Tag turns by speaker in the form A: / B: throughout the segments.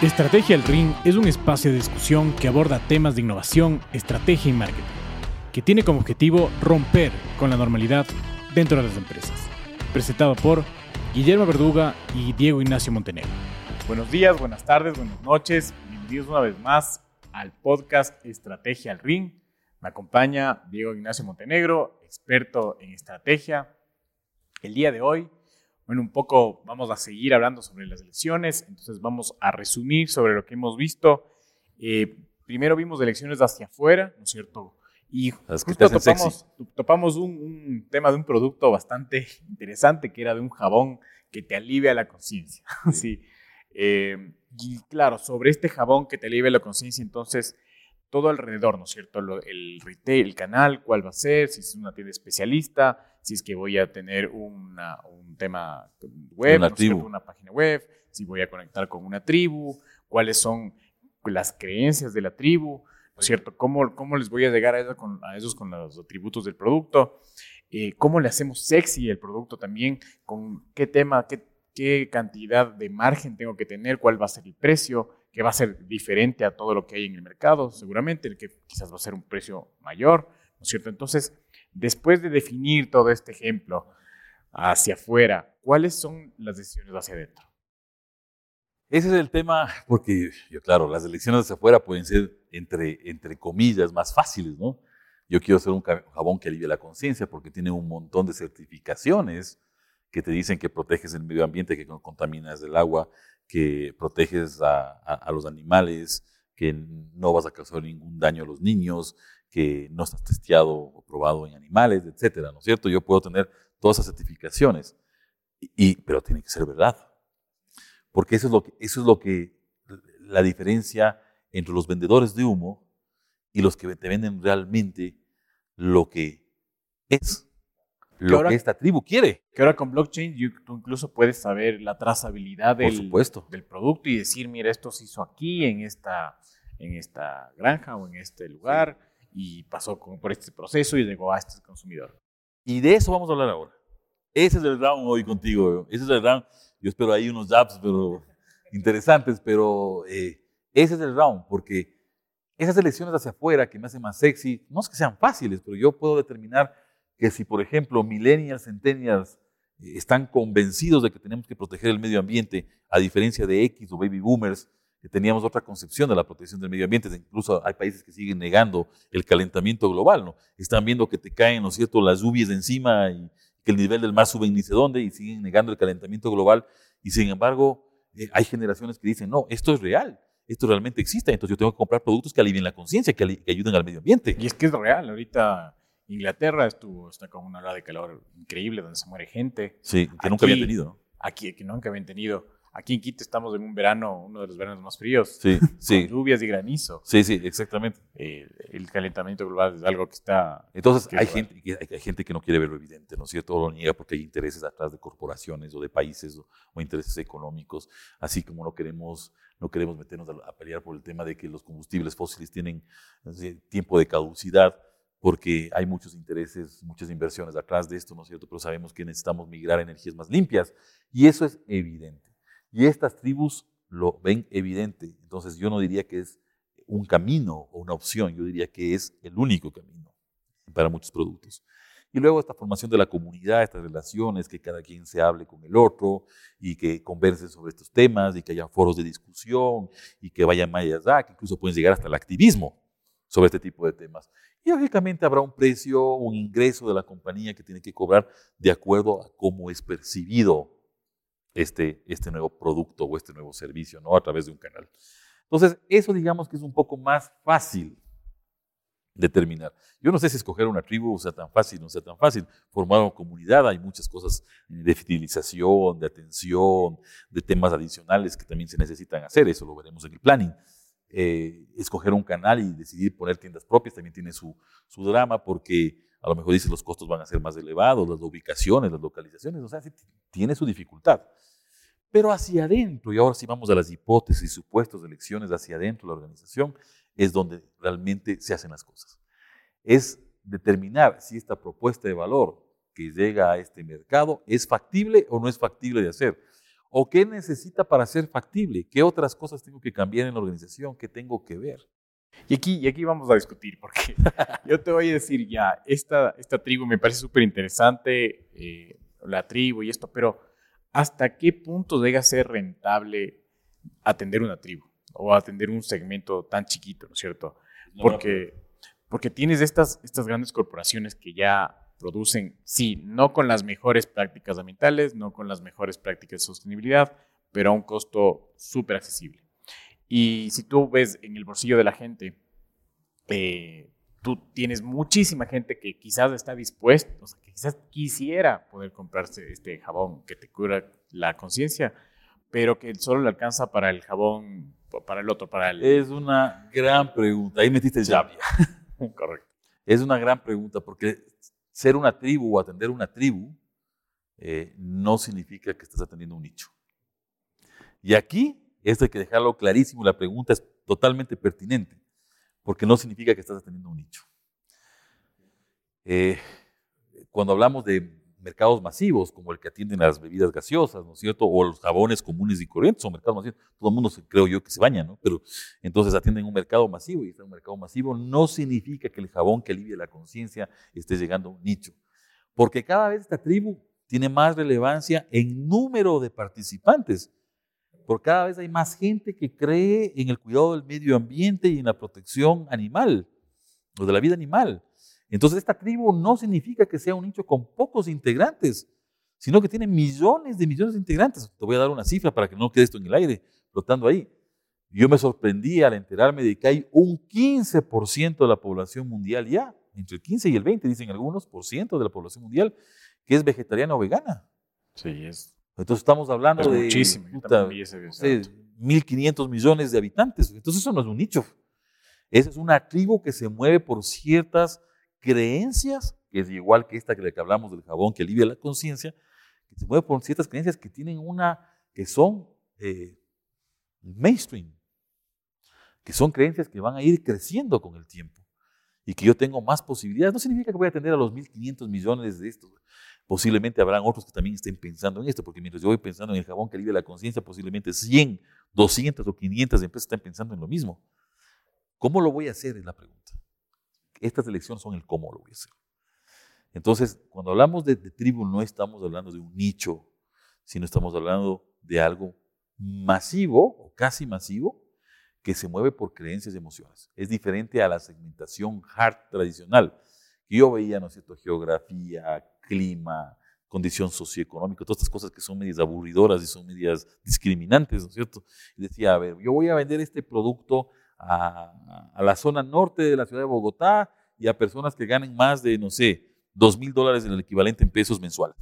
A: Estrategia El Ring es un espacio de discusión que aborda temas de innovación, estrategia y marketing, que tiene como objetivo romper con la normalidad dentro de las empresas. Presentado por Guillermo Verduga y Diego Ignacio Montenegro.
B: Buenos días, buenas tardes, buenas noches. Bienvenidos una vez más al podcast Estrategia al Ring. Me acompaña Diego Ignacio Montenegro, experto en estrategia. El día de hoy bueno, un poco vamos a seguir hablando sobre las elecciones, entonces vamos a resumir sobre lo que hemos visto. Eh, primero vimos elecciones hacia afuera, ¿no es cierto? Y justo topamos, topamos un, tema de un producto bastante interesante que era de un jabón que te alivia la conciencia. sí. Eh, y claro, sobre este jabón que te alivia la conciencia, entonces todo alrededor, ¿no es cierto? el retail, el canal, cuál va a ser, si es una tienda especialista, si es que voy a tener un tema web, una, página web, si voy a conectar con una tribu, cuáles son las creencias de la tribu, ¿no es cierto? ¿Cómo, cómo les voy a llegar a, con, a esos con los atributos del producto? Eh, ¿Cómo le hacemos sexy el producto también? ¿Con qué tema, qué, qué cantidad de margen tengo que tener? ¿Cuál va a ser el precio? que va a ser diferente a todo lo que hay en el mercado, seguramente, el que quizás va a ser un precio mayor, ¿no es cierto? Entonces, después de definir todo este ejemplo hacia afuera, ¿cuáles son las decisiones hacia adentro?
C: Ese es el tema, porque, yo, claro, las elecciones hacia afuera pueden ser, entre, entre comillas, más fáciles, ¿no? Yo quiero hacer un jabón que alivie la conciencia porque tiene un montón de certificaciones que te dicen que proteges el medio ambiente, que no contaminas el agua, que proteges a, los animales, que no vas a causar ningún daño a los niños, que no estás testeado o probado en animales, etcétera, ¿no es cierto? Yo puedo tener todas esas certificaciones, y, pero tiene que ser verdad. Porque eso es, lo que, eso es lo que, la diferencia entre los vendedores de humo y los que te venden realmente lo que es lo que, esta tribu quiere.
B: Que ahora con blockchain tú incluso puedes saber la trazabilidad del, del producto y decir, mira, esto se hizo aquí, en esta, en esta granja o en este lugar, y pasó por este proceso y llegó a este consumidor.
C: Y de eso vamos a hablar ahora. Ese es el round hoy contigo. Ese es el round. Yo espero ahí unos jabs pero interesantes, pero eh, ese es el round, porque esas elecciones hacia afuera que me hacen más sexy, no es que sean fáciles, pero yo puedo determinar que si, por ejemplo, millennials, centennials eh, están convencidos de que tenemos que proteger el medio ambiente, a diferencia de X o baby boomers, que teníamos otra concepción de la protección del medio ambiente, incluso hay países que siguen negando el calentamiento global, ¿no? Están viendo que te caen, ¿no es cierto?, las lluvias de encima y que el nivel del mar sube ni sé dónde y siguen negando el calentamiento global y sin embargo eh, hay generaciones que dicen, no, esto es real, esto realmente existe, entonces yo tengo que comprar productos que alivien la conciencia, que, que ayuden al medio ambiente.
B: Y es que es real, ahorita Inglaterra estuvo, está con una ola de calor increíble donde se muere gente.
C: Sí, que nunca habían tenido.
B: Aquí, que nunca habían tenido. Aquí en Quito estamos en un verano, uno de los veranos más fríos.
C: Sí, sí.
B: Con lluvias y granizo.
C: Sí, sí, exactamente.
B: el calentamiento global es algo que está...
C: Entonces, hay, gente, hay, gente que no quiere verlo evidente, ¿no es cierto? lo niega porque hay intereses atrás de corporaciones o de países o, intereses económicos. Así como no queremos, no queremos meternos a, a, pelear por el tema de que los combustibles fósiles tienen tiempo de caducidad porque hay muchos intereses, muchas inversiones atrás de esto, ¿no es cierto? Pero sabemos que necesitamos migrar a energías más limpias y eso es evidente. Y estas tribus lo ven evidente, entonces yo no diría que es un camino o una opción, yo diría que es el único camino para muchos productos. Y luego esta formación de la comunidad, estas relaciones, que cada quien se hable con el otro y que conversen sobre estos temas y que haya foros de discusión y que vayan más allá, que incluso pueden llegar hasta el activismo sobre este tipo de temas. Y lógicamente habrá un precio, un ingreso de la compañía que tiene que cobrar de acuerdo a cómo es percibido este, este nuevo producto o este nuevo servicio, ¿no? A través de un canal. Entonces, eso digamos que es un poco más fácil determinar. Yo no sé si escoger una tribu sea tan fácil, no sea tan fácil. Formar una comunidad, hay muchas cosas de fidelización, de atención, de temas adicionales que también se necesitan hacer, eso lo veremos en el planning. Eh, escoger un canal y decidir poner tiendas propias también tiene su, su drama porque a lo mejor dice los costos van a ser más elevados, las ubicaciones, las localizaciones, o sea, tiene su dificultad. Pero hacia adentro, y ahora sí vamos a las hipótesis supuestos elecciones hacia adentro de la organización, es donde realmente se hacen las cosas. Es determinar si esta propuesta de valor que llega a este mercado es factible o no es factible de hacer. ¿O qué necesita para ser factible? ¿Qué otras cosas tengo que cambiar en la organización? ¿Qué tengo que ver?
B: Y aquí, y aquí vamos a discutir, porque yo te voy a decir ya, esta, esta tribu me parece súper interesante, eh, la tribu y esto, pero ¿hasta qué punto llega a ser rentable atender una tribu o atender un segmento tan chiquito, ¿no es cierto? Porque, porque tienes estas, estas grandes corporaciones que ya producen, sí, no con las mejores prácticas ambientales, no con las mejores prácticas de sostenibilidad, pero a un costo súper accesible. Y si tú ves en el bolsillo de la gente, eh, tú tienes muchísima gente que quizás está dispuesta, o sea, que quizás quisiera poder comprarse este jabón que te cura la conciencia, pero que solo le alcanza para el jabón, para el otro, para el...
C: Es una gran pregunta. Ahí metiste llave.
B: Correcto.
C: Es una gran pregunta porque ser una tribu o atender una tribu eh, no significa que estés atendiendo un nicho. Y aquí, esto hay que dejarlo clarísimo, la pregunta es totalmente pertinente, porque no significa que estás atendiendo un nicho. Eh, cuando hablamos de mercados masivos, como el que atienden las bebidas gaseosas, ¿no es cierto? O los jabones comunes y corrientes, son mercados masivos. Todo el mundo, creo yo, que se baña, ¿no? Pero entonces atienden un mercado masivo y está un mercado masivo no significa que el jabón que alivie la conciencia esté llegando a un nicho. Porque cada vez esta tribu tiene más relevancia en número de participantes. Porque cada vez hay más gente que cree en el cuidado del medio ambiente y en la protección animal, o de la vida animal. Entonces esta tribu no significa que sea un nicho con pocos integrantes, sino que tiene millones de millones de integrantes. Te voy a dar una cifra para que no quede esto en el aire flotando ahí. Yo me sorprendí al enterarme de que hay un 15% de la población mundial ya, entre el 15 y el 20, dicen algunos, por ciento de la población mundial, que es vegetariana o vegana.
B: Sí, es.
C: Entonces estamos hablando
B: Es
C: de
B: muchísimo,
C: puta, no sé, 1.500 millones de habitantes. Entonces eso no es un nicho. Esa es una tribu que se mueve por ciertas creencias, que es igual que esta que la que hablamos del jabón que alivia la conciencia, que se mueve por ciertas creencias que tienen una, que son eh, mainstream, que son creencias que van a ir creciendo con el tiempo y que yo tengo más posibilidades. No significa que voy a atender a los 1.500 millones de estos. Posiblemente habrán otros que también estén pensando en esto, porque mientras yo voy pensando en el jabón que alivia la conciencia, posiblemente 100, 200 o 500 empresas están pensando en lo mismo. ¿Cómo lo voy a hacer? Es la pregunta. Estas elecciones son el cómo lo voy a hacer. Entonces, cuando hablamos de, de tribu, no estamos hablando de un nicho, sino estamos hablando de algo masivo o casi masivo que se mueve por creencias y emociones. Es diferente a la segmentación hard tradicional, que yo veía, ¿no es cierto?, geografía, clima, condición socioeconómica, todas estas cosas que son medias aburridoras y son medias discriminantes, ¿no es cierto? Decía, a ver, yo voy a vender este producto a, a la zona norte de la ciudad de Bogotá y a personas que ganen más de, no sé, dos mil dólares en el equivalente en pesos mensuales.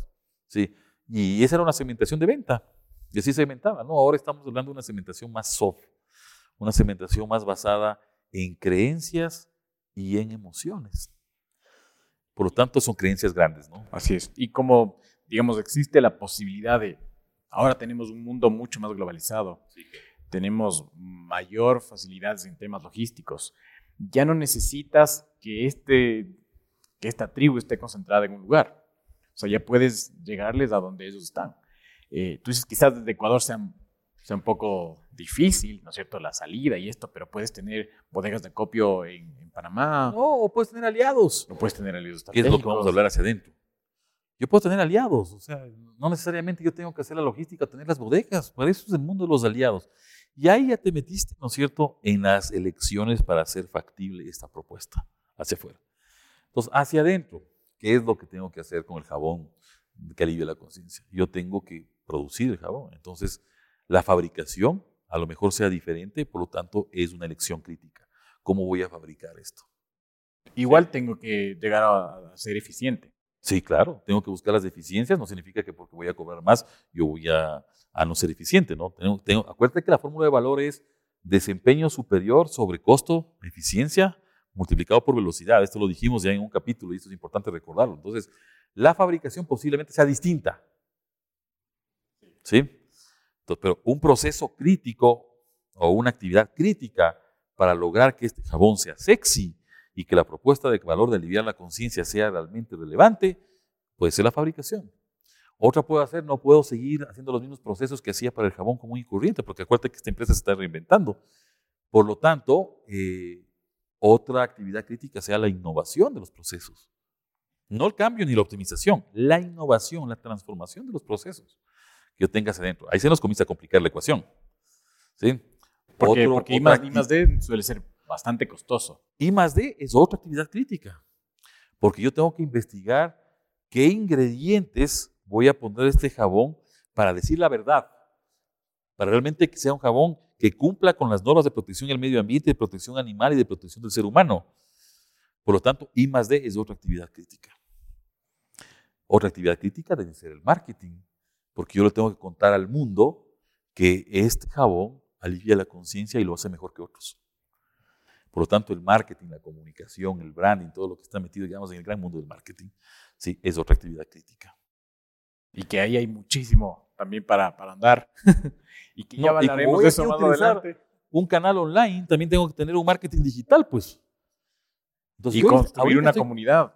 C: ¿sí? Y esa era una segmentación de venta. Y así segmentaba, ¿no? Ahora estamos hablando de una segmentación más soft, una segmentación más basada en creencias y en emociones. Por lo tanto, son creencias grandes, ¿no?
B: Así es. Y como, digamos, existe la posibilidad de, ahora tenemos un mundo mucho más globalizado, tenemos mayor facilidades en temas logísticos, ya no necesitas que, este, que esta tribu esté concentrada en un lugar. O sea, ya puedes llegarles a donde ellos están. Eh, tú dices, quizás desde Ecuador sea, sea un poco difícil, ¿no es cierto?, la salida y esto, pero puedes tener bodegas de copio en, en Panamá,
C: No, o puedes tener aliados.
B: no puedes tener aliados
C: ¿Qué es lo que vamos a hablar hacia adentro? Yo puedo tener aliados, o sea, no necesariamente yo tengo que hacer la logística, tener las bodegas, para eso es el mundo de los aliados. Y ahí ya te metiste, ¿no es cierto?, en las elecciones para hacer factible esta propuesta hacia afuera. Entonces, hacia adentro, ¿qué es lo que tengo que hacer con el jabón que alivia la conciencia? Yo tengo que producir el jabón. Entonces, la fabricación a lo mejor sea diferente, por lo tanto, es una elección crítica. ¿Cómo voy a fabricar esto?
B: Igual tengo que llegar a, a ser eficiente.
C: Sí, claro, tengo que buscar las deficiencias, no significa que porque voy a cobrar más, yo voy a, a no ser eficiente, ¿no? Tengo, tengo- acuérdate que la fórmula de valor es desempeño superior sobre costo, eficiencia, multiplicado por velocidad. Esto lo dijimos ya en un capítulo y esto es importante recordarlo. Entonces, la fabricación posiblemente sea distinta. ¿Sí? Pero un proceso crítico o una actividad crítica para lograr que este jabón sea sexy y que la propuesta de valor de aliviar la conciencia sea realmente relevante, puede ser la fabricación. Otra puedo hacer, no puedo seguir haciendo los mismos procesos que hacía para el jabón común y corriente, porque acuérdate que esta empresa se está reinventando. Por lo tanto, eh, otra actividad crítica sea la innovación de los procesos. No el cambio ni la optimización, la innovación, la transformación de los procesos que yo tenga hacia adentro. Ahí se nos comienza a complicar la ecuación. ¿sí?
B: Porque, porque I, más, D suele ser bastante costoso.
C: I más D es otra actividad crítica, porque yo tengo que investigar qué ingredientes voy a poner este jabón para decir la verdad, para realmente que sea un jabón que cumpla con las normas de protección del medio ambiente, de protección animal y de protección del ser humano. Por lo tanto, I más D es otra actividad crítica. Otra actividad crítica debe ser el marketing, porque yo le tengo que contar al mundo que este jabón alivia la conciencia y lo hace mejor que otros. Por lo tanto, el marketing, la comunicación, el branding, todo lo que está metido, digamos, en el gran mundo del marketing, sí, es otra actividad crítica.
B: Y que ahí hay muchísimo también para, para andar. y que ya hablaremos de eso más adelante.
C: Un canal online, también tengo que tener un marketing digital, pues.
B: y construir una comunidad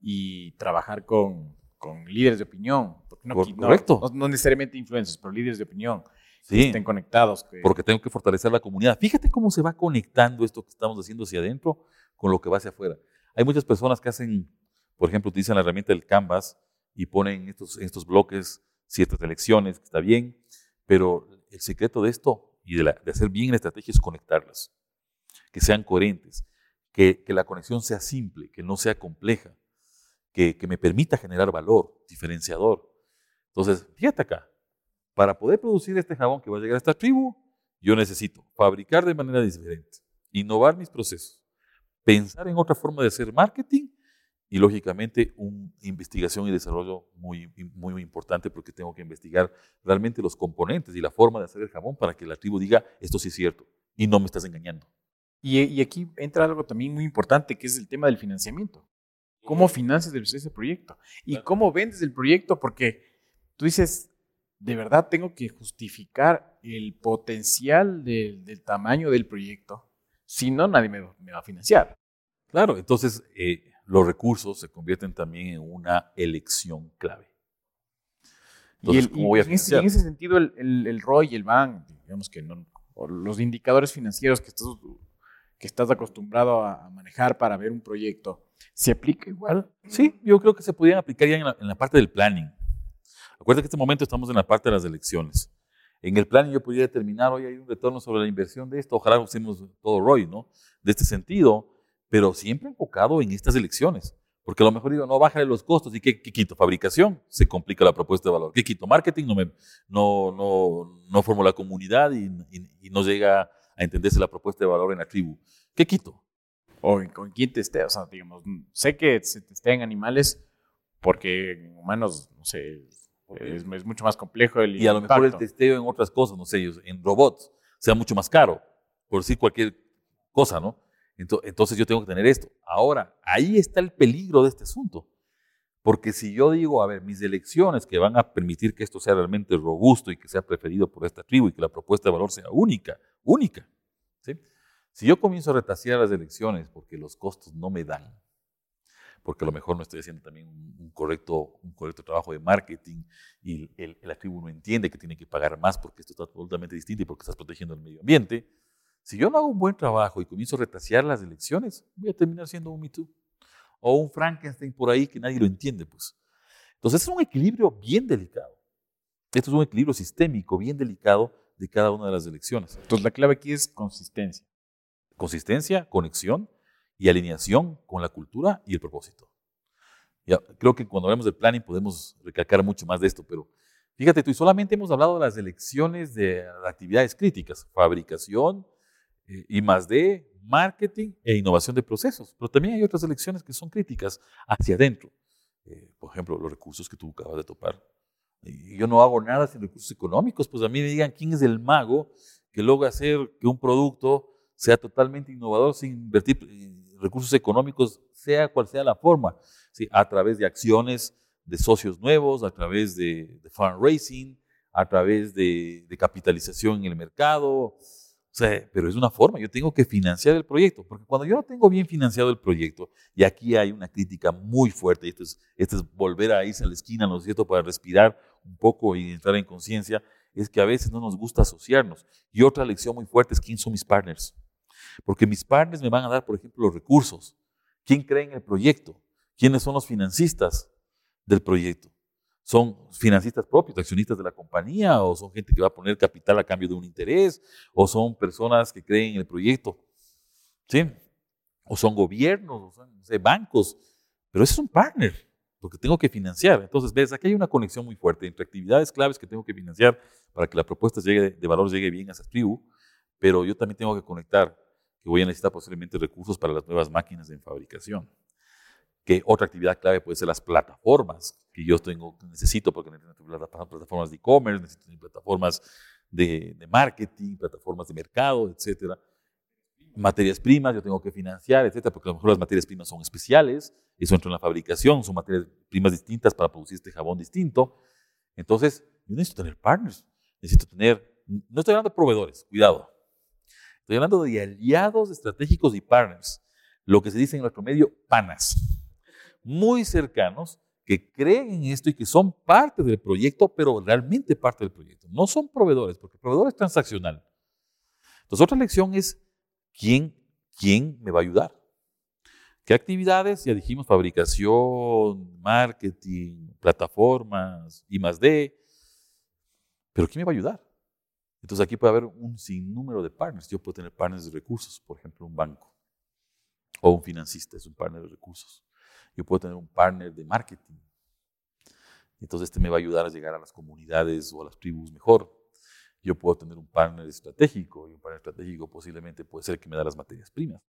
B: y trabajar con, con líderes de opinión. No,
C: Correcto.
B: No, necesariamente influencers, pero líderes de opinión. Que estén conectados.
C: Porque tengo que fortalecer la comunidad. Fíjate cómo se va conectando esto que estamos haciendo hacia adentro con lo que va hacia afuera. Hay muchas personas que hacen, por ejemplo, utilizan la herramienta del Canvas y ponen estos, estos bloques ciertas elecciones, que está bien, pero el secreto de esto y de, de hacer bien la estrategia es conectarlas, que sean coherentes, que, que la conexión sea simple, que no sea compleja, que, que me permita generar valor, diferenciador. Entonces, fíjate acá, para poder producir este jabón que va a llegar a esta tribu, yo necesito fabricar de manera diferente, innovar mis procesos, pensar en otra forma de hacer marketing y lógicamente una investigación y desarrollo muy, muy, importante porque tengo que investigar realmente los componentes y la forma de hacer el jabón para que la tribu diga esto sí es cierto y no me estás engañando.
B: Y, aquí entra algo también muy importante que es el tema del financiamiento. ¿Cómo financias ese proyecto? ¿Y cómo vendes el proyecto? Porque tú dices, de verdad tengo que justificar el potencial del tamaño del proyecto. Si no, nadie me, va a financiar.
C: Claro, entonces eh, los recursos se convierten también en una elección clave.
B: Entonces, ¿cómo voy a en, ese, en, ese, sentido, el, el, ROI y el BAN, digamos que no, los indicadores financieros que estás, que estás acostumbrado a manejar para ver un proyecto, ¿se aplica igual?
C: Sí, yo creo que se podrían aplicar ya en la, en la parte del planning. Acuérdate que en este momento estamos en la parte de las elecciones. En el planning yo podría determinar, hoy hay un retorno sobre la inversión de esto, ojalá usemos todo ROI, ¿no? De este sentido, pero siempre enfocado en estas elecciones. Porque a lo mejor digo, no, bájale los costos. ¿Y qué, quito? Fabricación, se complica la propuesta de valor. ¿Qué quito? Marketing, no, me, no, no, no formo la comunidad y, no llega a entenderse la propuesta de valor en la tribu. ¿Qué quito?
B: O con quién te esté, o sea, digamos, sé que se testean animales porque en humanos, no sé, es, es, mucho más complejo el
C: Y a lo mejor el testeo en otras cosas, no sé, en robots, sea mucho más caro, por decir cualquier cosa, ¿no? Entonces yo tengo que tener esto. Ahora, ahí está el peligro de este asunto. Porque si yo digo, a ver, mis elecciones que van a permitir que esto sea realmente robusto y que sea preferido por esta tribu y que la propuesta de valor sea única, única. Si yo comienzo a retasear las elecciones porque los costos no me dan, porque a lo mejor no estoy haciendo también un, correcto, un correcto trabajo de marketing y el, la tribu no entiende que tiene que pagar más porque esto está totalmente distinto y porque estás protegiendo el medio ambiente, si yo no hago un buen trabajo y comienzo a retasear las elecciones, voy a terminar siendo un Me Too. O un Frankenstein por ahí que nadie lo entiende, pues. Entonces es un equilibrio bien delicado. Esto es un equilibrio sistémico bien delicado de cada una de las elecciones.
B: Entonces la clave aquí es consistencia.
C: Consistencia, conexión y alineación con la cultura y el propósito. Ya, creo que cuando hablamos de planning podemos recalcar mucho más de esto, pero fíjate tú, y solamente hemos hablado de las elecciones de actividades críticas, fabricación, y más de marketing e innovación de procesos. Pero también hay otras elecciones que son críticas hacia adentro. Eh, por ejemplo, los recursos que tú acabas de topar. Yo no hago nada sin recursos económicos, pues a mí me digan quién es el mago que logra hacer que un producto sea totalmente innovador sin invertir eh, recursos económicos, sea cual sea la forma, ¿sí? a través de acciones de socios nuevos, a través de, fundraising, a través de, de capitalización en el mercado, O sea, pero es una forma, yo tengo que financiar el proyecto, porque cuando yo no tengo bien financiado el proyecto, y aquí hay una crítica muy fuerte, y esto es, esto es volver a irse a la esquina, ¿no es cierto?, para respirar un poco y entrar en conciencia, es que a veces no nos gusta asociarnos. Y otra lección muy fuerte es quién son mis partners. Porque mis partners me van a dar, por ejemplo, los recursos. ¿Quién cree en el proyecto? ¿Quiénes son los financistas del proyecto? ¿Son financistas propios, accionistas de la compañía? ¿O son gente que va a poner capital a cambio de un interés? ¿O son personas que creen en el proyecto? ¿Sí? ¿O son gobiernos? ¿O son bancos? Pero ese es un partner, porque tengo que financiar. Entonces, ves, aquí hay una conexión muy fuerte entre actividades claves que tengo que financiar para que la propuesta llegue, de valor llegue bien a esa tribu, pero yo también tengo que conectar que voy a necesitar posiblemente recursos para las nuevas máquinas de fabricación. Que otra actividad clave puede ser las plataformas que yo tengo, necesito, porque necesito plataformas de e-commerce, necesito plataformas de, de, marketing, plataformas de mercado, etcétera. Materias primas, yo tengo que financiar, etcétera, porque a lo mejor las materias primas son especiales, eso entra en la fabricación, son materias primas distintas para producir este jabón distinto. Entonces, yo necesito tener partners, necesito tener, no estoy hablando de proveedores, cuidado, Estoy hablando de aliados estratégicos y partners, lo que se dice en nuestro medio, panas, muy cercanos, que creen en esto y que son parte del proyecto, pero realmente parte del proyecto. No son proveedores, porque el proveedor es transaccional. Entonces, otra lección es quién, quién me va a ayudar. ¿Qué actividades? Ya dijimos, fabricación, marketing, plataformas, I más D. Pero ¿quién me va a ayudar? Entonces aquí puede haber un sinnúmero de partners. Yo puedo tener partners de recursos, por ejemplo, un banco. O un financista es un partner de recursos. Yo puedo tener un partner de marketing. Entonces este me va a ayudar a llegar a las comunidades o a las tribus mejor. Yo puedo tener un partner estratégico y un partner estratégico posiblemente puede ser que me da las materias primas.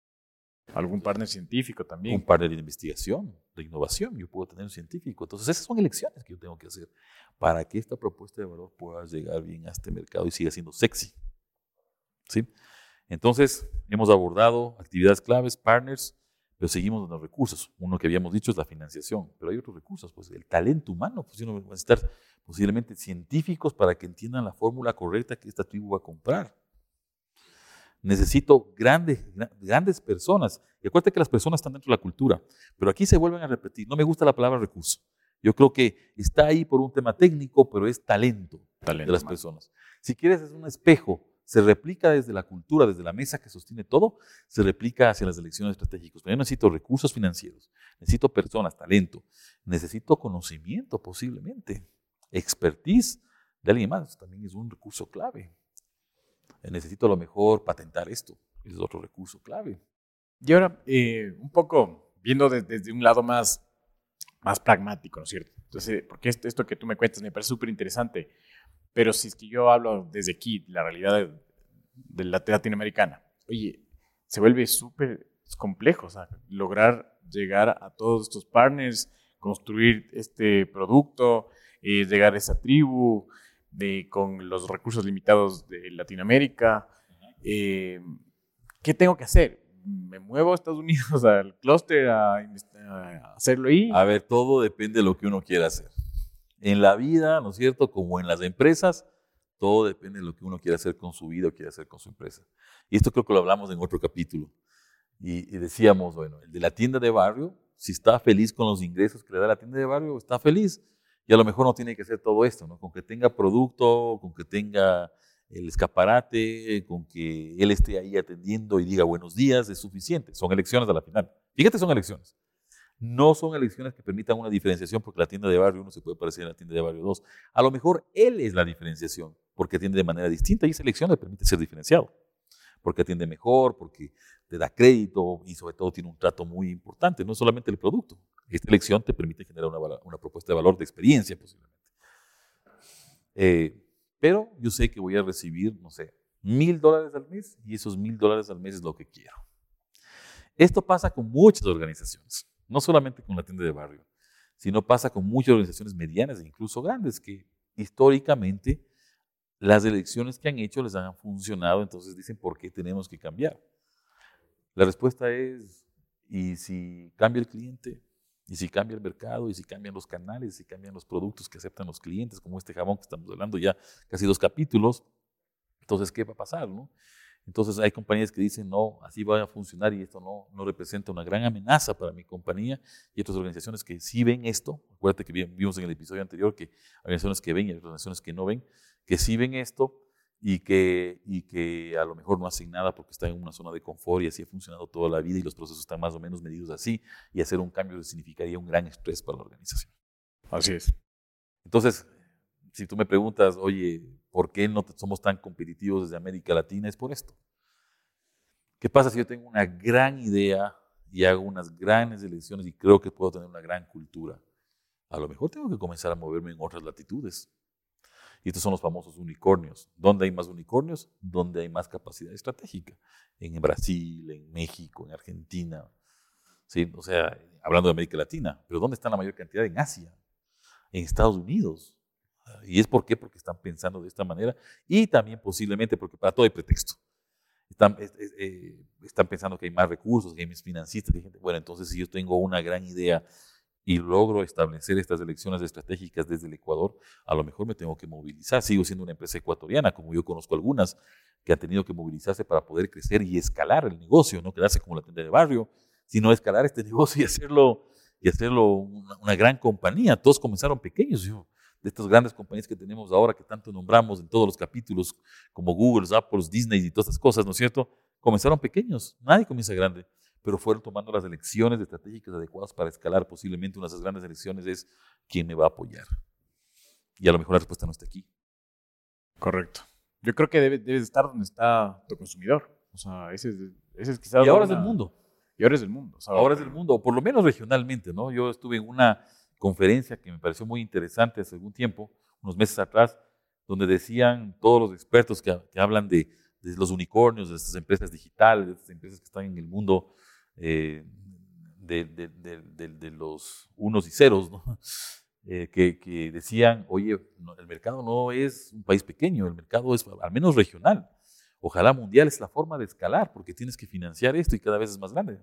B: Algún partner científico también.
C: Un partner de investigación, de innovación. Yo puedo tener un científico. Entonces, esas son elecciones que yo tengo que hacer para que esta propuesta de valor pueda llegar bien a este mercado y siga siendo sexy. ¿Sí? Entonces, hemos abordado actividades claves, partners, pero seguimos los recursos. Uno que habíamos dicho es la financiación, pero hay otros recursos, pues el talento humano, pues uno va a necesitar posiblemente científicos para que entiendan la fórmula correcta que esta tribu va a comprar. Necesito grandes, grandes personas. Y acuérdate que las personas están dentro de la cultura, pero aquí se vuelven a repetir. No me gusta la palabra recurso. Yo creo que está ahí por un tema técnico, pero es talento, de las personas. Si quieres, es un espejo. Se replica desde la cultura, desde la mesa que sostiene todo, se replica hacia las elecciones estratégicas. Pero yo necesito recursos financieros, necesito personas, talento, necesito conocimiento posiblemente, expertise de alguien más. También es un recurso clave necesito lo mejor patentar esto. es otro recurso clave.
B: Y ahora, eh, un poco viendo desde, un lado más, más pragmático, ¿no es cierto? Entonces, porque esto, esto que tú me cuentas me parece súper interesante, pero si es que yo hablo desde aquí, la realidad de, de la latinoamericana, oye, se vuelve súper complejo, o sea, lograr llegar a todos estos partners, construir este producto, eh, llegar a esa tribu, de, con los recursos limitados de Latinoamérica. Eh, ¿Qué tengo que hacer? ¿Me muevo a Estados Unidos al clúster a, hacerlo ahí?
C: A ver, todo depende de lo que uno quiera hacer. En la vida, ¿no es cierto? Como en las empresas, todo depende de lo que uno quiera hacer con su vida o quiera hacer con su empresa. Y esto creo que lo hablamos en otro capítulo. Y, y, decíamos, bueno, el de la tienda de barrio, si está feliz con los ingresos que le da la tienda de barrio, está feliz. Y a lo mejor no tiene que ser todo esto, ¿no? Con que tenga producto, con que tenga el escaparate, con que él esté ahí atendiendo y diga buenos días, es suficiente. Son elecciones a la final. Fíjate, son elecciones. No son elecciones que permitan una diferenciación porque la tienda de barrio uno se puede parecer a la tienda de barrio 2. A lo mejor él es la diferenciación porque atiende de manera distinta y esa elección le permite ser diferenciado. Porque atiende mejor, porque te da crédito y sobre todo tiene un trato muy importante, no solamente el producto, esta elección te permite generar una, propuesta de valor de experiencia posiblemente. Eh, pero yo sé que voy a recibir, no sé, mil dólares al mes y esos mil dólares al mes es lo que quiero. Esto pasa con muchas organizaciones, no solamente con la tienda de barrio, sino pasa con muchas organizaciones medianas e incluso grandes que históricamente las elecciones que han hecho les han funcionado, entonces dicen, ¿por qué tenemos que cambiar? La respuesta es, ¿y si cambia el cliente? Y si cambia el mercado, y si cambian los canales, y si cambian los productos que aceptan los clientes, como este jabón que estamos hablando ya casi dos capítulos, entonces, ¿qué va a pasar? No? Entonces hay compañías que dicen, no, así va a funcionar y esto no, no representa una gran amenaza para mi compañía. Y otras organizaciones que sí ven esto, acuérdate que vimos en el episodio anterior que hay organizaciones que ven y hay organizaciones que no ven, que sí ven esto y que, y que a lo mejor no hacen nada porque están en una zona de confort y así ha funcionado toda la vida y los procesos están más o menos medidos así y hacer un cambio significaría un gran estrés para la organización.
B: Así es.
C: Entonces, si tú me preguntas, oye, ¿por qué no somos tan competitivos desde América Latina? Es por esto. ¿Qué pasa si yo tengo una gran idea y hago unas grandes elecciones y creo que puedo tener una gran cultura? A lo mejor tengo que comenzar a moverme en otras latitudes. Y estos son los famosos unicornios. ¿Dónde hay más unicornios? Donde hay más capacidad estratégica. En Brasil, en México, en Argentina. ¿Sí? O sea, hablando de América Latina. Pero ¿dónde está la mayor cantidad? En Asia, en Estados Unidos. ¿Y es por qué? Porque están pensando de esta manera y también posiblemente porque para todo hay pretexto. Están, eh, están pensando que hay más recursos, que hay más financistas, gente. Bueno, entonces si yo tengo una gran idea y logro establecer estas elecciones estratégicas desde el Ecuador, a lo mejor me tengo que movilizar. Sigo siendo una empresa ecuatoriana, como yo conozco algunas, que han tenido que movilizarse para poder crecer y escalar el negocio, no quedarse como la tienda de barrio, sino escalar este negocio y hacerlo, y hacerlo una, una gran compañía. Todos comenzaron pequeños. Yo, de estas grandes compañías que tenemos ahora, que tanto nombramos en todos los capítulos, como Google, Apple, Disney y todas estas cosas, ¿no es cierto? Comenzaron pequeños, nadie comienza grande, pero fueron tomando las elecciones estratégicas adecuadas para escalar. Posiblemente una de esas grandes elecciones es quién me va a apoyar. Y a lo mejor la respuesta no está aquí.
B: Correcto. Yo creo que debes debe estar donde está tu consumidor. O sea, ese es, ese es quizás.
C: Y ahora es el mundo.
B: Y ahora es el mundo.
C: ahora es el mundo, o por lo menos regionalmente, ¿no? Yo estuve en una conferencia que me pareció muy interesante hace algún tiempo, unos meses atrás, donde decían todos los expertos que, hablan de, los unicornios, de estas empresas digitales, de estas empresas que están en el mundo eh, de, los unos y ceros, eh, que, decían, oye, el mercado no es un país pequeño, el mercado es al menos regional. Ojalá mundial es la forma de escalar, porque tienes que financiar esto y cada vez es más grande.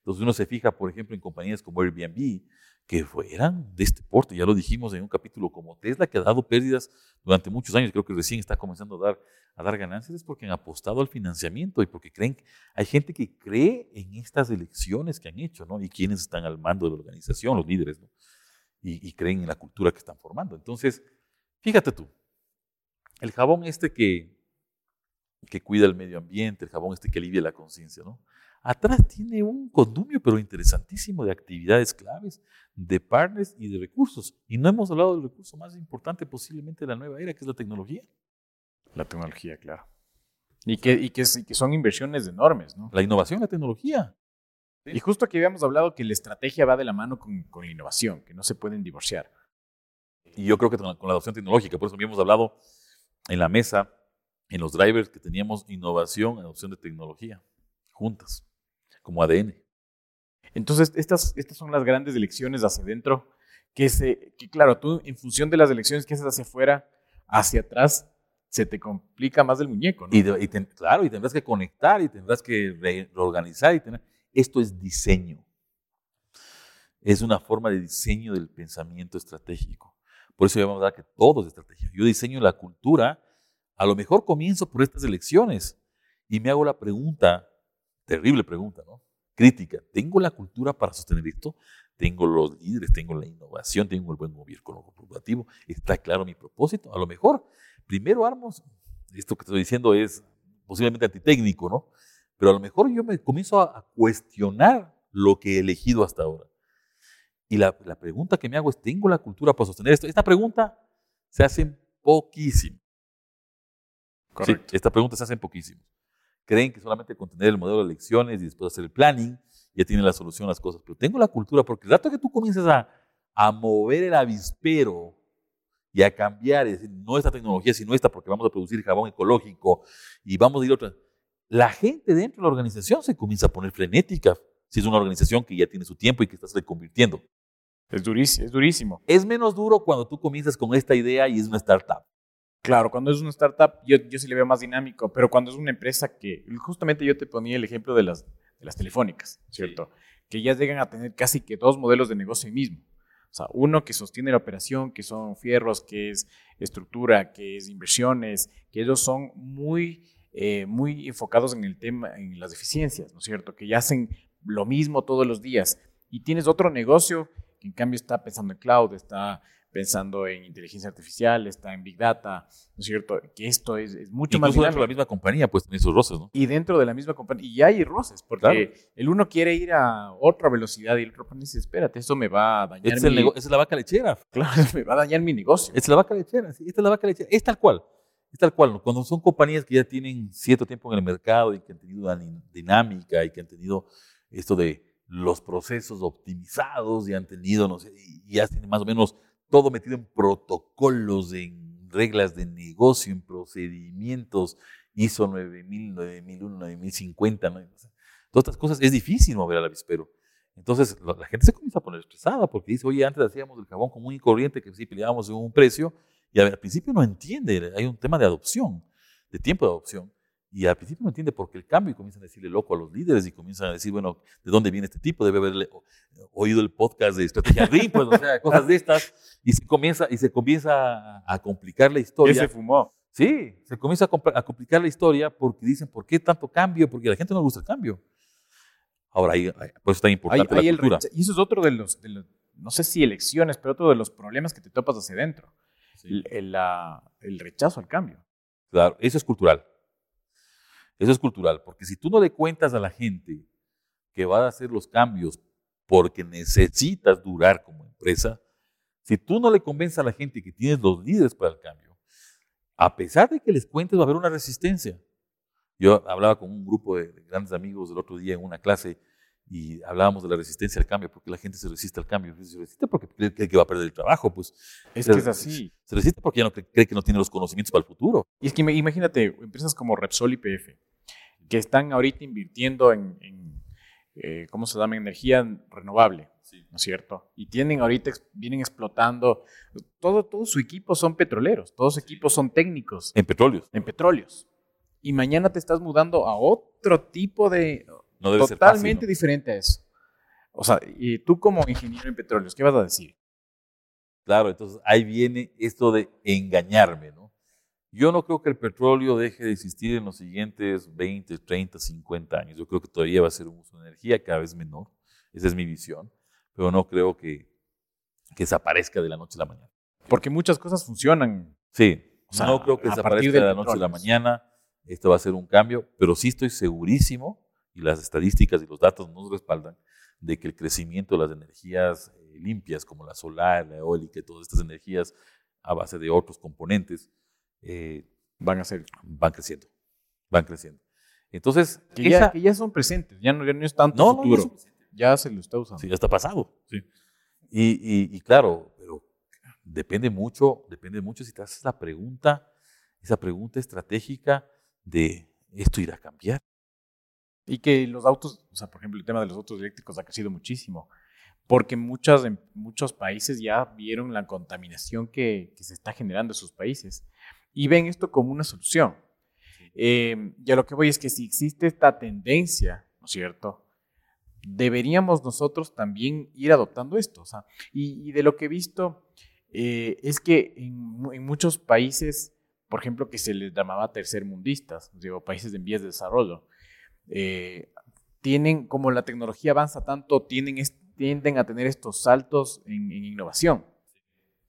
C: Entonces uno se fija, por ejemplo, en compañías como Airbnb, que fueran de este porte. Ya lo dijimos en un capítulo como Tesla, que ha dado pérdidas durante muchos años, creo que recién está comenzando a dar, a dar ganancias, es porque han apostado al financiamiento y porque creen, hay gente que cree en estas elecciones que han hecho, ¿no? Y quienes están al mando de la organización, los líderes, ¿no? Y, y creen en la cultura que están formando. Entonces, fíjate tú, el jabón este que, que cuida el medio ambiente, el jabón este que alivia la conciencia, ¿no? Atrás tiene un condumio, pero interesantísimo, de actividades claves, de partners y de recursos. Y no hemos hablado del recurso más importante posiblemente de la nueva era, que es la tecnología.
B: La tecnología, claro. Y que, y que, son inversiones enormes, ¿no?
C: La innovación, la tecnología.
B: Y justo aquí habíamos hablado que la estrategia va de la mano con, con, la innovación, que no se pueden divorciar.
C: Y yo creo que con la, con la adopción tecnológica, por eso habíamos hablado en la mesa, en los drivers, que teníamos innovación, adopción de tecnología, juntas como ADN.
B: Entonces, estas, estas son las grandes elecciones hacia adentro, que, se, que claro, tú en función de las elecciones que haces hacia afuera, hacia atrás, se te complica más el muñeco. ¿no?
C: Y, claro, y tendrás que conectar y tendrás que reorganizar. Y tener, esto es diseño. Es una forma de diseño del pensamiento estratégico. Por eso vamos a dar que todo es estrategia. Yo diseño la cultura, a lo mejor comienzo por estas elecciones y me hago la pregunta, Terrible pregunta, ¿no? Crítica. ¿Tengo la cultura para sostener esto? ¿Tengo los líderes? ¿Tengo la innovación? ¿Tengo el buen gobierno corporativo? ¿Está claro mi propósito? A lo mejor, primero armos, esto que estoy diciendo es posiblemente antitécnico, ¿no? Pero a lo mejor yo me comienzo a, cuestionar lo que he elegido hasta ahora. Y la, pregunta que me hago es, ¿tengo la cultura para sostener esto? Esta pregunta se hace poquísimo. Correcto. Sí, esta pregunta se hace poquísimo creen que solamente con tener el modelo de elecciones y después hacer el planning, ya tienen la solución a las cosas. Pero tengo la cultura, porque el rato que tú comienzas a, a mover el avispero y a cambiar, y decir, no esta tecnología, sino esta, porque vamos a producir jabón ecológico y vamos a ir otra. La gente dentro de la organización se comienza a poner frenética, si es una organización que ya tiene su tiempo y que estás reconvirtiendo.
B: Es durísimo, es durísimo.
C: Es menos duro cuando tú comienzas con esta idea y es una startup.
B: Claro, cuando es una startup yo, yo sí le veo más dinámico, pero cuando es una empresa que, justamente yo te ponía el ejemplo de las, de las telefónicas, ¿cierto? Que ya llegan a tener casi que dos modelos de negocio mismo. O sea, uno que sostiene la operación, que son fierros, que es estructura, que es inversiones, que ellos son muy eh, muy enfocados en el tema, en las deficiencias, ¿no es cierto? Que ya hacen lo mismo todos los días. Y tienes otro negocio que en cambio está pensando en cloud, está pensando en inteligencia artificial, está en Big Data, ¿no es cierto? Que esto es, es mucho más
C: Incluso dentro de la misma compañía, pues tiene sus roces, ¿no?
B: Y dentro de la misma compañía, y hay roces, porque
C: Claro.
B: el uno quiere ir a otra velocidad y el otro dice, espérate, esto me va a dañar
C: es el
B: mi,
C: esa es la vaca lechera.
B: claro, me va a dañar mi negocio.
C: Es la vaca lechera, sí, esta es la vaca lechera. Es tal cual. Es tal cual. Cuando son compañías que ya tienen cierto tiempo en el mercado y que han tenido una din- dinámica y que han tenido esto de los procesos optimizados y han tenido, no sé, y ya tienen más o menos todo metido en protocolos, en reglas de negocio, en procedimientos, ISO 9000, 9001, 9050, ¿no? Todas estas cosas es difícil mover al avispero. Entonces la gente se comienza a poner estresada porque dice, oye, antes hacíamos el jabón común y corriente que sí peleábamos en un precio y al principio no entiende, hay un tema de adopción, de tiempo de adopción. Y al principio no entiende porque el cambio y comienzan a decirle loco a los líderes y comienzan a decir, bueno, ¿de dónde viene este tipo? Debe haberle oído el podcast de Estrategia RIM, pues, o sea, cosas de estas. Y se comienza, y se comienza a, complicar la
B: ¿Qué
C: historia.
B: se fumó?
C: Sí, se comienza a, a complicar la historia porque dicen, ¿por qué tanto cambio? Porque a la gente no le gusta el cambio. Ahora, ahí, por eso es tan importante la
B: el
C: cultura.
B: recha- y eso es otro de los, de los- no sé si elecciones, pero otro de los problemas que te topas hacia adentro. El, el, la- el rechazo al cambio.
C: Claro, eso es cultural. Eso es cultural, porque si tú no le cuentas a la gente que va a hacer los cambios porque necesitas durar como empresa, si tú no le convences a la gente que tienes los líderes para el cambio, a pesar de que les cuentes va a haber una resistencia. Yo hablaba con un grupo de, de grandes amigos el otro día en una clase y hablábamos de la resistencia al cambio, porque la gente se resiste al cambio. Se resiste porque cree que va a perder el trabajo, pues
B: Es que es así.
C: se resiste porque ya no cree, cree que no tiene los conocimientos para el futuro.
B: Y es que ima- imagínate, empresas como Repsol y PF, que están ahorita invirtiendo en, en, eh, ¿cómo se llama? Energía renovable, ¿no es cierto? Y tienen ahorita, vienen explotando, todo, todo su equipo son petroleros, todos sus equipos son técnicos
C: En petróleos.
B: en petróleos. Y mañana te estás mudando a otro tipo de...
C: No debe ser
B: totalmente
C: fácil, ¿no?
B: diferente a eso. O sea, y tú como ingeniero en petróleos, ¿qué vas a decir?
C: Claro, entonces ahí viene esto de engañarme, ¿no? Yo no creo que el petróleo deje de existir en los siguientes 20, 30, 50 años. Yo creo que todavía va a ser un uso de energía cada vez menor. Esa es mi visión. Pero no creo que, que desaparezca de la noche a la mañana.
B: Porque muchas cosas funcionan.
C: Sí,
B: O sea,
C: no creo que desaparezca de la noche a la mañana. Esto va a ser un cambio, pero sí estoy segurísimo, y las estadísticas y los datos nos respaldan, de que el crecimiento de las energías eh, limpias, como la solar, la eólica y todas estas energías a base de otros componentes, eh,
B: Van a ser
C: van creciendo. Van creciendo. Entonces,
B: que ya, que ya son presentes, ya no, ya no es tanto
C: no, no,
B: futuro,
C: no,
B: ya se lo está usando.
C: Sí, ya está pasado. Sí. Y, y- y claro, pero depende mucho, depende mucho si te haces la pregunta, esa pregunta estratégica de esto irá a cambiar.
B: Y que los autos, o sea, por ejemplo, el tema de los autos eléctricos ha crecido muchísimo, porque muchas, en muchos países ya vieron la contaminación que, que se está generando en sus países y ven esto como una solución. Eh, y a lo que voy es que si existe esta tendencia, ¿no es cierto? Deberíamos nosotros también ir adoptando esto. O sea, y, y de lo que he visto eh, es que en, en muchos países, por ejemplo, que se les llamaba tercermundistas, digo, países en vías de desarrollo, eh, tienen, como la tecnología avanza tanto, tienen tienden a tener estos saltos en, en innovación.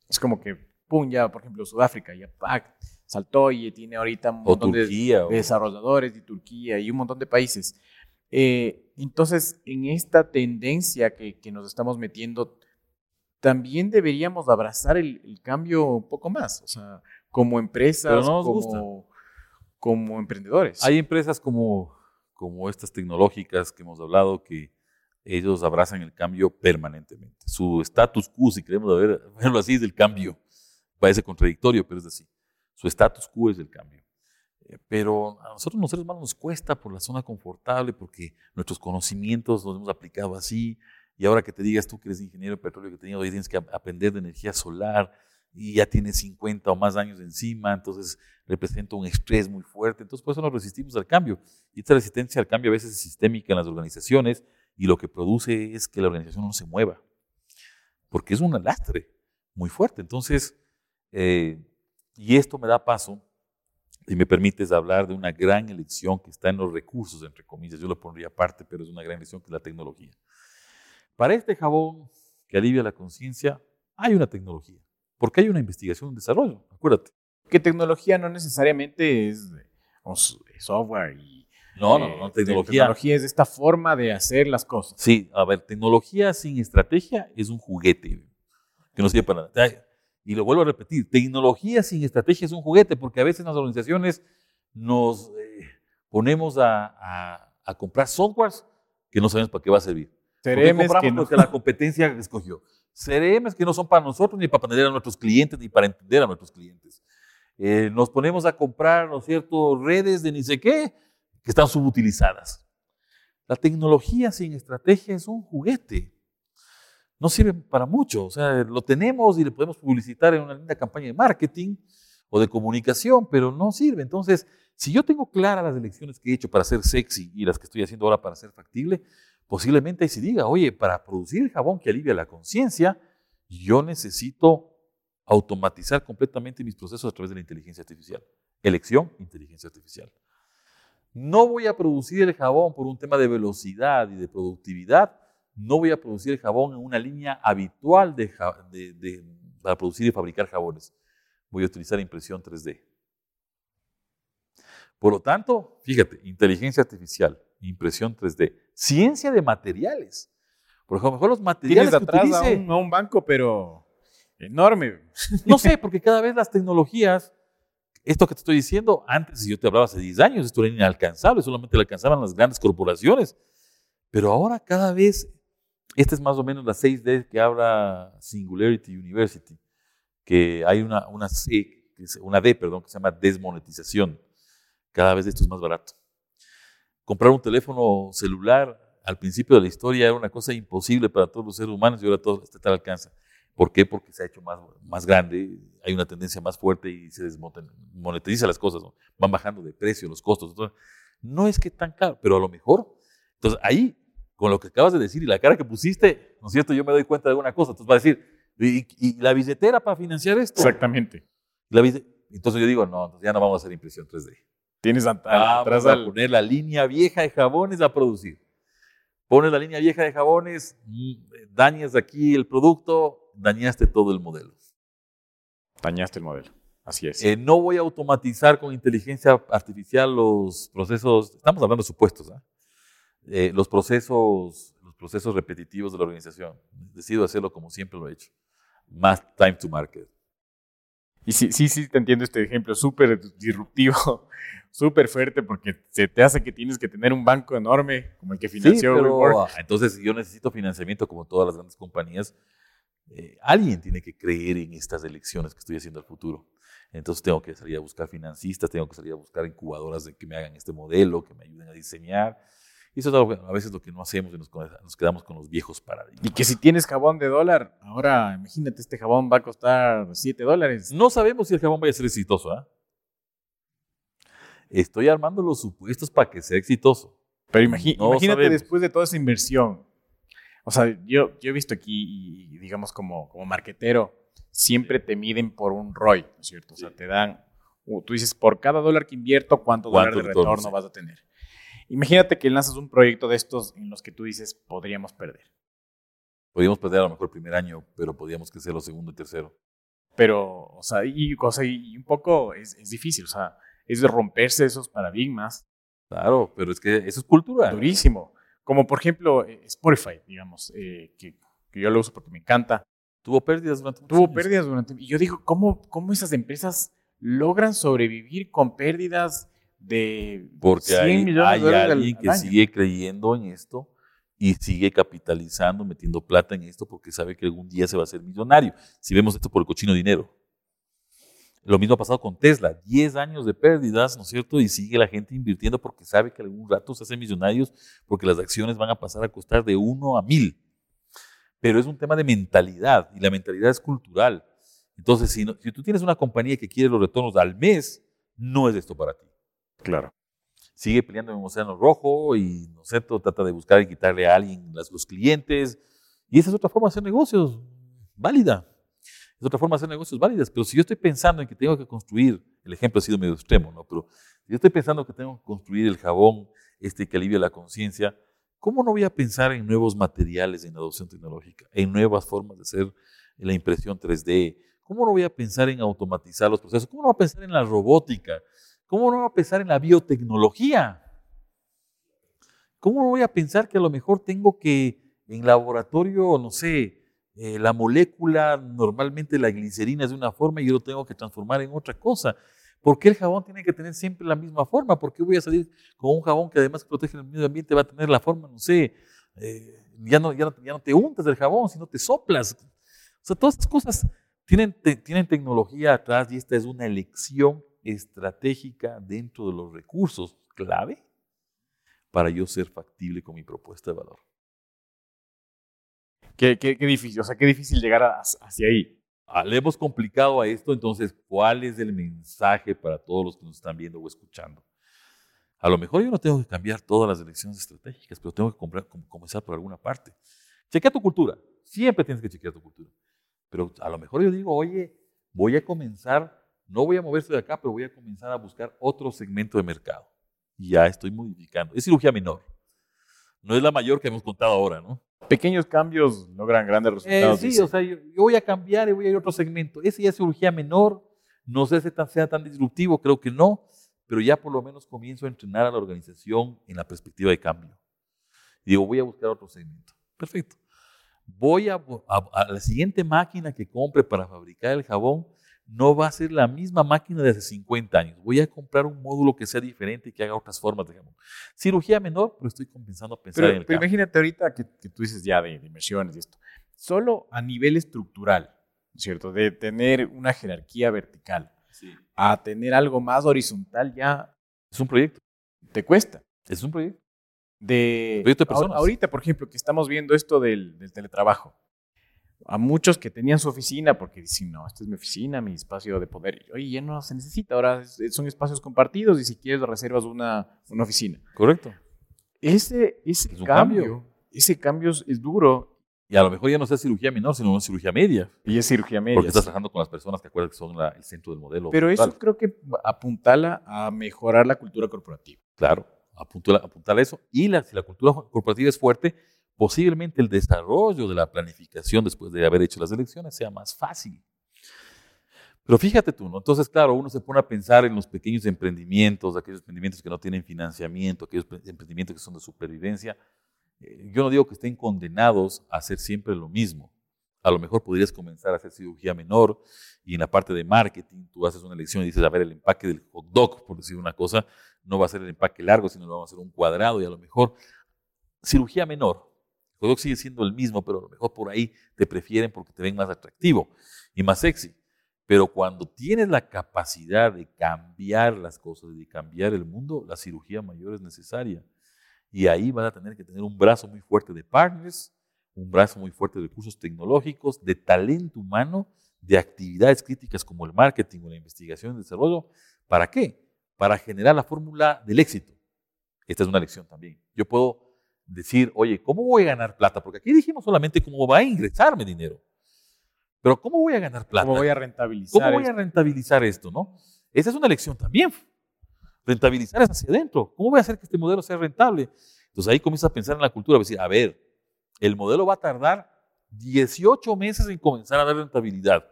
B: Es como que, pum, ya, por ejemplo, Sudáfrica, ya ¡pac! saltó y tiene ahorita un montón de,
C: o-
B: desarrolladores de Turquía y un montón de países. Eh, entonces, en esta tendencia que, que nos estamos metiendo, también deberíamos abrazar el, el cambio un poco más, o sea, como empresas,
C: Pero no nos
B: como, como emprendedores.
C: Hay empresas como, como estas tecnológicas que hemos hablado que ellos abrazan el cambio permanentemente. Su status quo, si queremos ver- verlo así, es el cambio. Parece contradictorio, pero es así. Su status quo es el cambio. Eh, Pero a nosotros los seres humanos nos cuesta por la zona confortable, porque nuestros conocimientos los hemos aplicado así. Y ahora que te digas tú que eres ingeniero de petróleo, que tenido, hoy tienes que ap- aprender de energía solar y ya tienes 50 o más años encima, entonces representa un estrés muy fuerte. Entonces, por eso nos resistimos al cambio. Y esta resistencia al cambio a veces es sistémica en las organizaciones y lo que produce es que la organización no se mueva, porque es un lastre muy fuerte. Entonces, eh, y esto me da paso si me permites hablar de una gran elección que está en los recursos, entre comillas, yo lo pondría aparte, pero es una gran elección que es la tecnología. Para este jabón que alivia la conciencia, hay una tecnología, porque hay una investigación, un desarrollo, acuérdate.
B: Que tecnología no necesariamente es software y...
C: No, no, no,
B: este, tecnología. Tecnología es esta forma de hacer las cosas.
C: Sí, a ver, tecnología sin estrategia es un juguete que no sirve para nada y lo vuelvo a repetir, tecnología sin estrategia es un juguete, porque a veces las organizaciones nos eh, ponemos a, comprar softwares que no sabemos para qué va a servir.
B: CRMs
C: que no. porque la competencia escogió. CRMs que no son para nosotros, ni para atender a nuestros clientes, ni para entender a nuestros clientes. Eh, nos ponemos a comprar, ¿no es cierto?, redes de ni sé qué, que están subutilizadas. La tecnología sin estrategia es un juguete no sirve para mucho. O sea, lo tenemos y le podemos publicitar en una linda campaña de marketing o de comunicación, pero no sirve. Entonces, si yo tengo claras las elecciones que he hecho para ser sexy y las que estoy haciendo ahora para ser factible, posiblemente se diga, oye, para producir el jabón que alivia la conciencia, yo necesito automatizar completamente mis procesos a través de la inteligencia artificial. Elección, inteligencia artificial. No voy a producir el jabón por un tema de velocidad y de productividad, no voy a producir el jabón en una línea habitual de, para producir y fabricar jabones. Voy a utilizar impresión 3D. Por lo tanto, fíjate, inteligencia artificial, impresión 3D, ciencia de materiales. Por ejemplo, los materiales
B: Tienes atrás a, un, a un banco, pero enorme.
C: No sé, porque cada vez las tecnologías, esto que te estoy diciendo, antes, si yo te hablaba hace 10 años, esto era inalcanzable, solamente lo alcanzaban las grandes corporaciones. Pero ahora cada vez esta es más o menos la 6D que habla Singularity University, que hay una, una C, una D, perdón, que se llama desmonetización. Cada vez esto es más barato. Comprar un teléfono celular al principio de la historia era una cosa imposible para todos los seres humanos y ahora todo está al alcance. ¿Por qué? Porque se ha hecho más, más grande, hay una tendencia más fuerte y se desmonetiza las cosas, van bajando de precio los costos. no es que tan caro, pero a lo mejor. Entonces ahí con lo que acabas de decir y la cara que pusiste, ¿no es cierto? Yo me doy cuenta de alguna cosa. Entonces va a decir, ¿y, la billetera para financiar esto?
B: Exactamente.
C: entonces yo digo, no, entonces ya no vamos a hacer impresión 3D.
B: Tienes
C: atrás a poner la línea vieja de jabones a producir. Pones la línea vieja de jabones, mm, dañas aquí el producto, dañaste todo el modelo.
B: Dañaste el modelo. Así es.
C: Eh, no voy a automatizar con inteligencia artificial los procesos. Estamos hablando de supuestos. ¿eh? Eh, los, procesos, los procesos repetitivos de la organización. Decido hacerlo como siempre lo he hecho. Más time to market.
B: Y sí, sí, sí, te entiendo este ejemplo, súper disruptivo, súper fuerte, porque se te hace que tienes que tener un banco enorme como el que financió
C: sí, pero, Entonces, yo necesito financiamiento como todas las grandes compañías. Eh, alguien tiene que creer en estas elecciones que estoy haciendo al futuro. Entonces tengo que salir a buscar financistas, tengo que salir a buscar incubadoras de que me hagan este modelo, que me ayuden a diseñar. Y eso es a veces lo que no hacemos y nos, quedamos con los viejos paradigmas.
B: Y que si tienes jabón de dólar, ahora imagínate, este jabón va a costar 7 dólares.
C: No sabemos si el jabón vaya a ser exitoso. ¿ah? Estoy armando los supuestos para que sea exitoso.
B: Pero imagínate después de toda esa inversión. O sea, yo, yo he visto aquí, y digamos como, como marquetero, siempre te miden por un ROI, ¿no es cierto? O sea, te dan, tú dices, por cada dólar que invierto, ¿cuánto, dólar de retorno vas a tener? Imagínate que lanzas un proyecto de estos en los que tú dices, podríamos perder.
C: Podríamos perder a lo mejor el primer año, pero podríamos crecer los segundo y tercero.
B: Pero, o sea, y, y un poco es, difícil, o sea, es de romperse esos paradigmas.
C: Claro, pero es que eso es cultura.
B: Durísimo. Como por ejemplo eh, Spotify, digamos, eh, que, yo lo uso porque me encanta.
C: Tuvo pérdidas durante
B: Tuvo pérdidas durante... Y yo digo, ¿cómo, ¿cómo esas empresas logran sobrevivir con pérdidas de
C: Porque hay, alguien que sigue creyendo en esto y sigue capitalizando, metiendo plata en esto porque sabe que algún día se va a hacer millonario. Si vemos esto por el cochino dinero. Lo mismo ha pasado con Tesla, 10 años de pérdidas, ¿no es cierto? Y sigue la gente invirtiendo porque sabe que algún rato se hacen millonarios porque las acciones van a pasar a costar de 1 a 1000. Pero es un tema de mentalidad y la mentalidad es cultural. Entonces, si, si tú tienes una compañía que quiere los retornos al mes, no es esto para ti.
B: Claro.
C: Sigue peleando en un océano rojo y, ¿no sé, trata de buscar y quitarle a alguien los clientes. Y esa es otra forma de hacer negocios, válida. Es otra forma de hacer negocios válidas. Pero si yo estoy pensando en que tengo que construir, el ejemplo ha sido medio extremo, ¿no? Pero si yo estoy pensando que tengo que construir el jabón este que alivia la conciencia, ¿cómo no voy a pensar en nuevos materiales en adopción tecnológica, en nuevas formas de hacer la impresión 3D? ¿Cómo no voy a pensar en automatizar los procesos? ¿Cómo no voy a pensar en la robótica? ¿Cómo no voy a pensar en la biotecnología? ¿Cómo no voy a pensar que a lo mejor tengo que en laboratorio, no sé, eh, la molécula, normalmente la glicerina es de una forma y yo lo tengo que transformar en otra cosa. ¿Por qué el jabón tiene que tener siempre la misma forma? ¿Por qué voy a salir con un jabón que además protege el medio ambiente va a tener la forma, no sé, eh, ya, no, ya, no, te untas del jabón, sino te soplas? O sea, todas estas cosas tienen, tienen tecnología atrás y esta es una elección estratégica dentro de los recursos clave para yo ser factible con mi propuesta de valor.
B: Qué, difícil, o sea, qué difícil llegar hacia ahí.
C: Ah, le hemos complicado a esto, entonces, ¿cuál es el mensaje para todos los que nos están viendo o escuchando? A lo mejor yo no tengo que cambiar todas las elecciones estratégicas, pero tengo que comenzar por alguna parte. Chequea tu cultura, siempre tienes que chequear tu cultura. Pero a lo mejor yo digo, oye, voy a comenzar, no voy a moverse de acá, pero voy a comenzar a buscar otro segmento de mercado. Y ya estoy modificando. Es cirugía menor. No es la mayor que hemos contado ahora, ¿no?
B: Pequeños cambios logran grandes eh, resultados.
C: sí, o sea, yo, voy a cambiar y voy a ir a otro segmento. Ese ya es cirugía menor, no sé si sea tan disruptivo, creo que no, pero ya por lo menos comienzo a entrenar a la organización en la perspectiva de cambio. digo, voy a buscar otro segmento. Perfecto. Voy a, a la siguiente máquina que compre para fabricar el jabón, no va a ser la misma máquina de hace 50 años. Voy a comprar un módulo que sea diferente y que haga otras formas de Cirugía menor, pero estoy comenzando a pensar en el
B: Pero imagínate ahorita que, tú dices ya de, inversiones y esto. Solo a nivel estructural, ¿cierto? De tener una jerarquía vertical a tener algo más horizontal ya...
C: Es un proyecto.
B: Te cuesta.
C: Es un proyecto.
B: De, proyecto de personas. Ahorita, por ejemplo, que estamos viendo esto del teletrabajo a muchos que tenían su oficina porque dicen, no, esta es mi oficina, mi espacio de poder. Oye, ya no se necesita, ahora son espacios compartidos y si quieres reservas una, una oficina.
C: Correcto.
B: Ese, ese cambio, ese cambio es duro.
C: Y a lo mejor ya no sea cirugía menor, sino una cirugía media.
B: Y es cirugía media.
C: Porque estás trabajando con las personas que acuerdan que son el centro del modelo.
B: Pero eso creo que apuntala a mejorar la cultura corporativa.
C: Claro, apuntala, apuntala a eso. Y la, si la cultura corporativa es fuerte, posiblemente el desarrollo de la planificación después de haber hecho las elecciones sea más fácil. Pero fíjate tú, ¿no? Entonces, claro, uno se pone a pensar en los pequeños emprendimientos, aquellos emprendimientos que no tienen financiamiento, aquellos emprendimientos que son de supervivencia. Eh, yo no digo que estén condenados a hacer siempre lo mismo. A lo mejor podrías comenzar a hacer cirugía menor y en la parte de marketing tú haces una elección y dices, a ver, el empaque del hot dog, por decir una cosa, no va a ser el empaque largo, sino lo vamos a hacer un cuadrado y a lo mejor cirugía menor, el sigue siendo el mismo, pero a lo mejor por ahí te prefieren porque te ven más atractivo y más sexy. Pero cuando tienes la capacidad de cambiar las cosas, de cambiar el mundo, la cirugía mayor es necesaria. Y ahí vas a tener que tener un brazo muy fuerte de partners, un brazo muy fuerte de recursos tecnológicos, de talento humano, de actividades críticas como el marketing o la investigación y el desarrollo. ¿Para qué? Para generar la fórmula del éxito. Esta es una lección también. Yo puedo decir, oye, ¿cómo voy a ganar plata? Porque aquí dijimos solamente cómo va a ingresarme dinero. Pero ¿cómo voy a ganar plata?
B: ¿Cómo voy a rentabilizar?
C: ¿Cómo voy a rentabilizar esto? ¿no? Esa es una lección también. Rentabilizar es hacia adentro. ¿Cómo voy a hacer que este modelo sea rentable? Entonces ahí comienza a pensar en la cultura, decir, a ver, el modelo va a tardar 18 meses en comenzar a dar rentabilidad.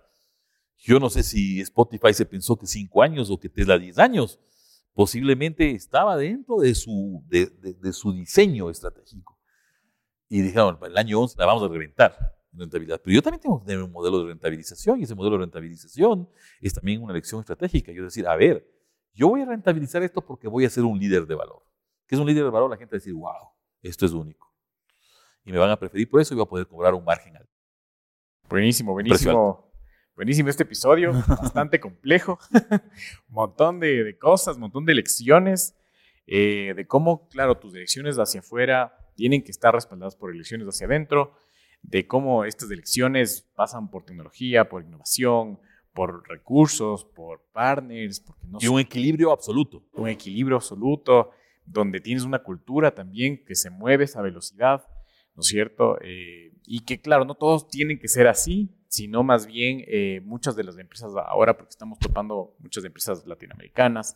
C: Yo no sé si Spotify se pensó que 5 años o que Tesla 10 años posiblemente estaba dentro de su, de, su diseño estratégico. Y dijeron, el año 11 la vamos a reventar rentabilidad. Pero yo también tengo que tener un modelo de rentabilización y ese modelo de rentabilización es también una elección estratégica. Yo decir, a ver, yo voy a rentabilizar esto porque voy a ser un líder de valor. ¿Qué es un líder de valor? La gente va a decir, wow, esto es único. Y me van a preferir por eso y voy a poder cobrar un margen alto.
B: Buenísimo, buenísimo. Buenísimo este episodio, bastante complejo. un montón de, cosas, un montón de lecciones, eh, de cómo, claro, tus elecciones hacia afuera tienen que estar respaldadas por elecciones hacia adentro, de cómo estas elecciones pasan por tecnología, por innovación, por recursos, por partners. Porque
C: no y un equilibrio absoluto.
B: Un equilibrio absoluto, donde tienes una cultura también que se mueve a esa velocidad ¿no es cierto? Eh, y que claro, no todos tienen que ser así, sino más bien eh, muchas de las empresas ahora, porque estamos topando muchas empresas latinoamericanas,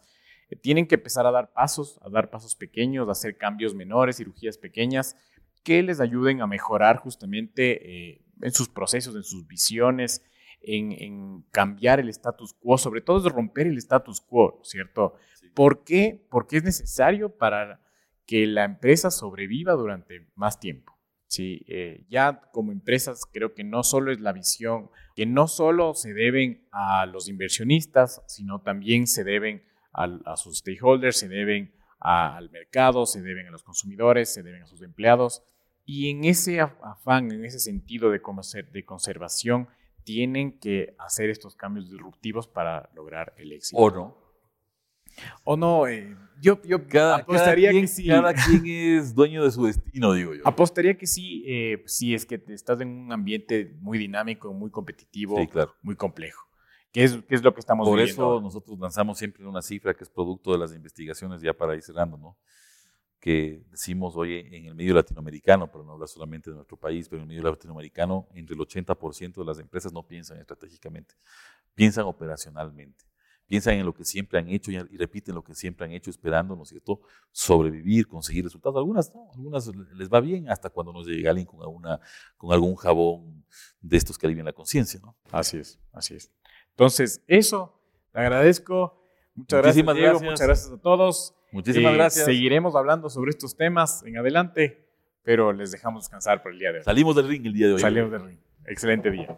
B: eh, tienen que empezar a dar pasos, a dar pasos pequeños, a hacer cambios menores, cirugías pequeñas, que les ayuden a mejorar justamente en sus procesos, en sus visiones, en, cambiar el status quo, sobre todo es romper el status quo, ¿cierto? ¿Por qué? Porque es necesario para que la empresa sobreviva durante más tiempo. Sí, eh, ya como empresas creo que no solo es la visión, que no solo se deben a los inversionistas, sino también se deben a, sus stakeholders, se deben al mercado, se deben a los consumidores, se deben a sus empleados. Y en ese afán, en ese sentido de, de conservación, tienen que hacer estos cambios disruptivos para lograr el éxito.
C: ¿O no?
B: O no, eh, yo, yo apostaría
C: que
B: sí.
C: Cada quien es dueño de su destino, digo yo.
B: Apostaría que sí, eh, si es que estás en un ambiente muy dinámico, muy competitivo, muy complejo. ¿Qué es, es lo que estamos
C: Por
B: viendo?
C: Por eso nosotros lanzamos siempre una cifra que es producto de las investigaciones, ya para ir cerrando, ¿no? que decimos hoy en el medio latinoamericano, pero no habla solamente de nuestro país, pero en el medio latinoamericano, entre el 80% de las empresas no piensan estratégicamente, piensan operacionalmente, piensan en lo que siempre han hecho y, repiten lo que siempre han hecho, esperando, ¿no es cierto?, sobrevivir, conseguir resultados. Algunas no, algunas les va bien hasta cuando nos llega alguien con, alguna, con algún jabón de estos que alivian la conciencia, ¿no?
B: Así es, así es. Entonces, eso, te agradezco. Muchas gracias, Diego, Muchas gracias a todos.
C: Muchísimas eh, gracias.
B: Seguiremos hablando sobre estos temas en adelante, pero les dejamos descansar por el día de hoy.
C: Salimos del ring el día de hoy.
B: Salimos del ring. Excelente día.